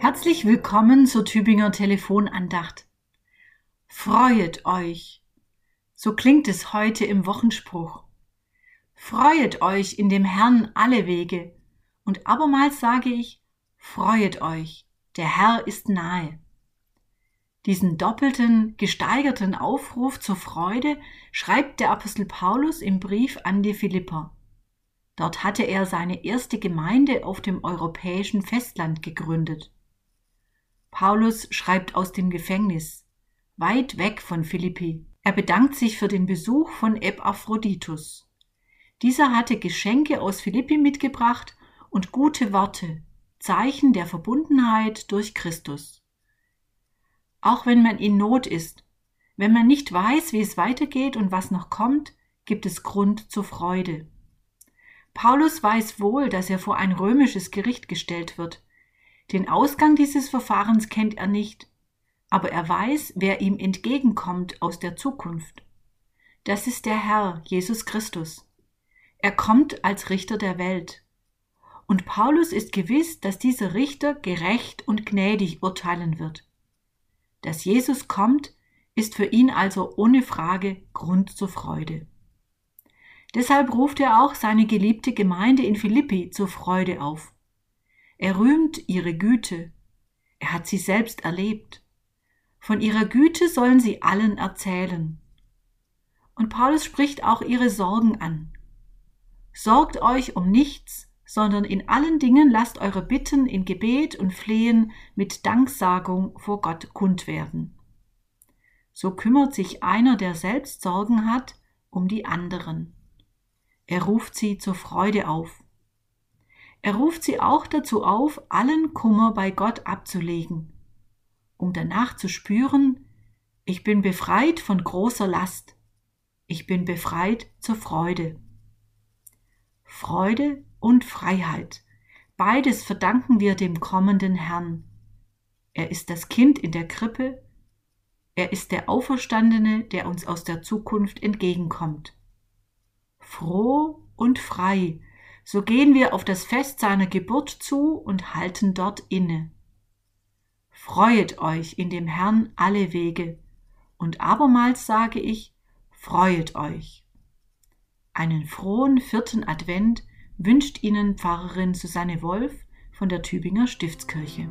Herzlich willkommen zur Tübinger Telefonandacht. Freuet euch. So klingt es heute im Wochenspruch. Freuet euch in dem Herrn alle Wege. Und abermals sage ich, freuet euch, der Herr ist nahe. Diesen doppelten, gesteigerten Aufruf zur Freude schreibt der Apostel Paulus im Brief an die Philipper. Dort hatte er seine erste Gemeinde auf dem europäischen Festland gegründet. Paulus schreibt aus dem Gefängnis, weit weg von Philippi. Er bedankt sich für den Besuch von Epaphroditus. Dieser hatte Geschenke aus Philippi mitgebracht und gute Worte, Zeichen der Verbundenheit durch Christus. Auch wenn man in Not ist, wenn man nicht weiß, wie es weitergeht und was noch kommt, gibt es Grund zur Freude. Paulus weiß wohl, dass er vor ein römisches Gericht gestellt wird, den Ausgang dieses Verfahrens kennt er nicht, aber er weiß, wer ihm entgegenkommt aus der Zukunft. Das ist der Herr, Jesus Christus. Er kommt als Richter der Welt. Und Paulus ist gewiss, dass dieser Richter gerecht und gnädig urteilen wird. Dass Jesus kommt, ist für ihn also ohne Frage Grund zur Freude. Deshalb ruft er auch seine geliebte Gemeinde in Philippi zur Freude auf. Er rühmt ihre Güte. Er hat sie selbst erlebt. Von ihrer Güte sollen sie allen erzählen. Und Paulus spricht auch ihre Sorgen an. Sorgt euch um nichts, sondern in allen Dingen lasst eure Bitten in Gebet und Flehen mit Danksagung vor Gott kund werden. So kümmert sich einer, der selbst Sorgen hat, um die anderen. Er ruft sie zur Freude auf. Er ruft sie auch dazu auf, allen Kummer bei Gott abzulegen, um danach zu spüren, ich bin befreit von großer Last, ich bin befreit zur Freude. Freude und Freiheit, beides verdanken wir dem kommenden Herrn. Er ist das Kind in der Krippe, er ist der Auferstandene, der uns aus der Zukunft entgegenkommt. Froh und frei so gehen wir auf das Fest seiner Geburt zu und halten dort inne. Freuet euch in dem Herrn alle Wege, und abermals sage ich, freuet euch. Einen frohen vierten Advent wünscht Ihnen Pfarrerin Susanne Wolf von der Tübinger Stiftskirche.